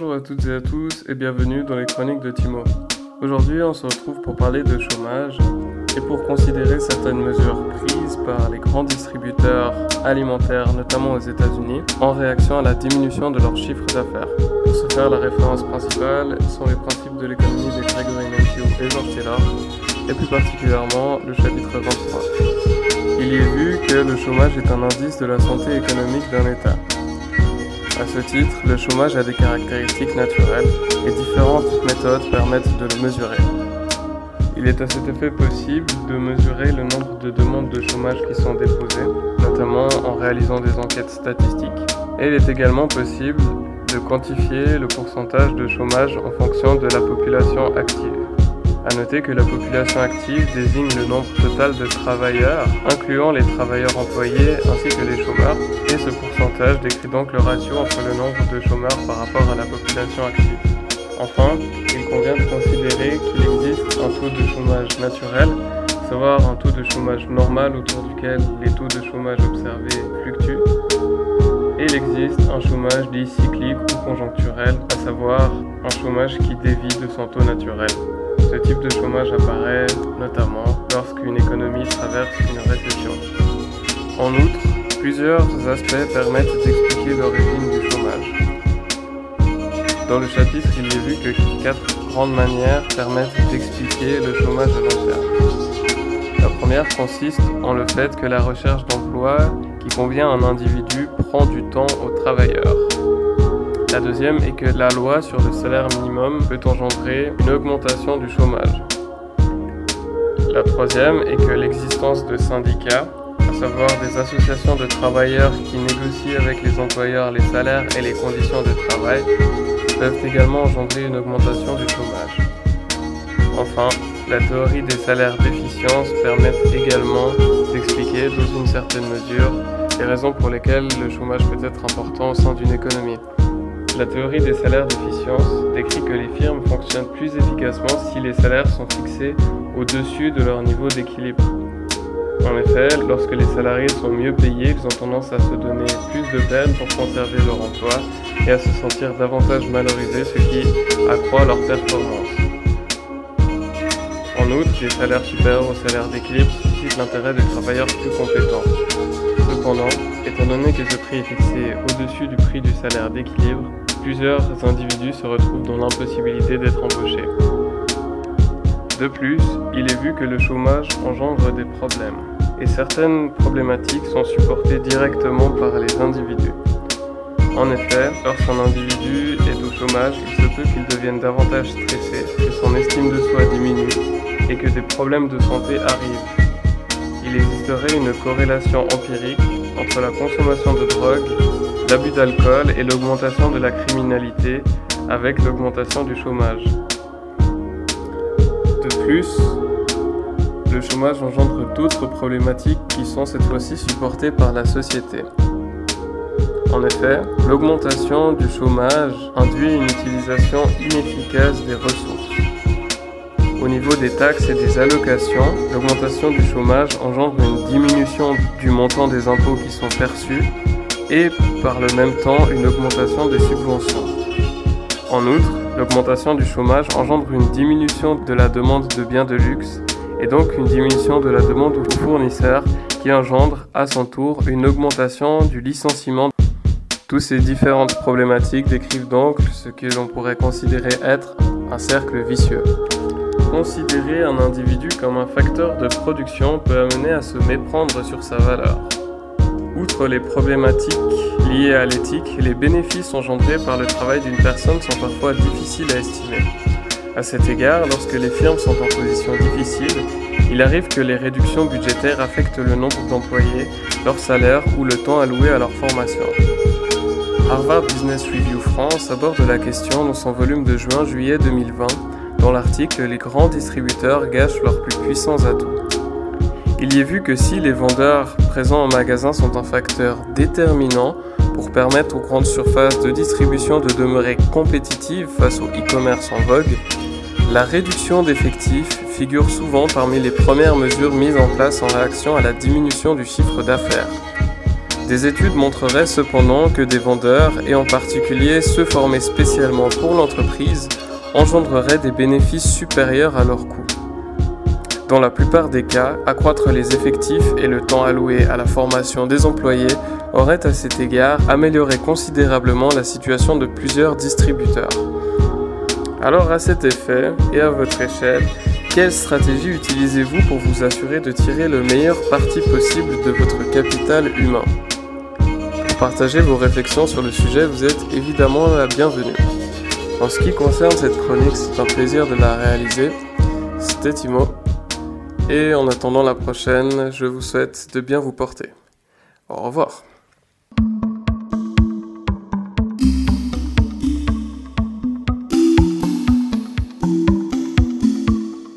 Bonjour à toutes et à tous et bienvenue dans les chroniques de Timo. Aujourd'hui, on se retrouve pour parler de chômage et pour considérer certaines mesures prises par les grands distributeurs alimentaires, notamment aux États-Unis, en réaction à la diminution de leur chiffre d'affaires. Pour ce faire, la référence principale sont les principes de l'économie de Gregory Matthew et George Taylor, et plus particulièrement le chapitre 23. Il y est vu que le chômage est un indice de la santé économique d'un État. À ce titre, le chômage a des caractéristiques naturelles et différentes méthodes permettent de le mesurer. Il est à cet effet possible de mesurer le nombre de demandes de chômage qui sont déposées, notamment en réalisant des enquêtes statistiques. Et il est également possible de quantifier le pourcentage de chômage en fonction de la population active. A noter que la population active désigne le nombre total de travailleurs, incluant les travailleurs employés ainsi que les chômeurs, et ce pourcentage décrit donc le ratio entre le nombre de chômeurs par rapport à la population active. Enfin, il convient de considérer qu'il existe un taux de chômage naturel, savoir un taux de chômage normal autour duquel les taux de chômage observés fluctuent, et il existe un chômage dit cyclique ou conjoncturel, à savoir un chômage qui dévie de son taux naturel. Ce type de chômage apparaît notamment lorsqu'une économie traverse une récession. En outre, plusieurs aspects permettent d'expliquer l'origine du chômage. Dans le chapitre, il est vu que quatre grandes manières permettent d'expliquer le chômage à long terme. La première consiste en le fait que la recherche d'emploi qui convient à un individu prend du temps aux travailleurs. La deuxième est que la loi sur le salaire minimum peut engendrer une augmentation du chômage. La troisième est que l'existence de syndicats, à savoir des associations de travailleurs qui négocient avec les employeurs les salaires et les conditions de travail, peuvent également engendrer une augmentation du chômage. Enfin, la théorie des salaires d'efficience permet également d'expliquer, dans une certaine mesure, les raisons pour lesquelles le chômage peut être important au sein d'une économie. La théorie des salaires d'efficience décrit que les firmes fonctionnent plus efficacement si les salaires sont fixés au-dessus de leur niveau d'équilibre. En effet, lorsque les salariés sont mieux payés, ils ont tendance à se donner plus de peine pour conserver leur emploi et à se sentir davantage valorisés, ce qui accroît leur performance. En outre, les salaires supérieurs aux salaires d'équilibre suscitent l'intérêt des travailleurs plus compétents. Cependant, étant donné que ce prix est fixé au-dessus du prix du salaire d'équilibre, plusieurs individus se retrouvent dans l'impossibilité d'être embauchés. De plus, il est vu que le chômage engendre des problèmes, et certaines problématiques sont supportées directement par les individus. En effet, lorsqu'un individu est au chômage, il se peut qu'il devienne davantage stressé, que son estime de soi diminue et que des problèmes de santé arrivent. Il existerait une corrélation empirique entre la consommation de drogue l'abus d'alcool et l'augmentation de la criminalité avec l'augmentation du chômage. De plus, le chômage engendre d'autres problématiques qui sont cette fois-ci supportées par la société. En effet, l'augmentation du chômage induit une utilisation inefficace des ressources. Au niveau des taxes et des allocations, l'augmentation du chômage engendre une diminution du montant des impôts qui sont perçus et par le même temps une augmentation des subventions. En outre, l'augmentation du chômage engendre une diminution de la demande de biens de luxe et donc une diminution de la demande aux fournisseurs qui engendre à son tour une augmentation du licenciement. Toutes ces différentes problématiques décrivent donc ce que l'on pourrait considérer être un cercle vicieux. Considérer un individu comme un facteur de production peut amener à se méprendre sur sa valeur. Outre les problématiques liées à l'éthique, les bénéfices engendrés par le travail d'une personne sont parfois difficiles à estimer. À cet égard, lorsque les firmes sont en position difficile, il arrive que les réductions budgétaires affectent le nombre d'employés, leur salaire ou le temps alloué à leur formation. Harvard Business Review France aborde la question dans son volume de juin-juillet 2020, dans l'article Les grands distributeurs gâchent leurs plus puissants atouts. Il y est vu que si les vendeurs présents en magasin sont un facteur déterminant pour permettre aux grandes surfaces de distribution de demeurer compétitives face au e-commerce en vogue, la réduction d'effectifs figure souvent parmi les premières mesures mises en place en réaction à la diminution du chiffre d'affaires. Des études montreraient cependant que des vendeurs, et en particulier ceux formés spécialement pour l'entreprise, engendreraient des bénéfices supérieurs à leurs coûts. Dans la plupart des cas, accroître les effectifs et le temps alloué à la formation des employés aurait à cet égard amélioré considérablement la situation de plusieurs distributeurs. Alors à cet effet et à votre échelle, quelle stratégie utilisez-vous pour vous assurer de tirer le meilleur parti possible de votre capital humain? Pour partager vos réflexions sur le sujet, vous êtes évidemment la bienvenue. En ce qui concerne cette chronique, c'est un plaisir de la réaliser. C'était Timo. Et en attendant la prochaine, je vous souhaite de bien vous porter. Au revoir.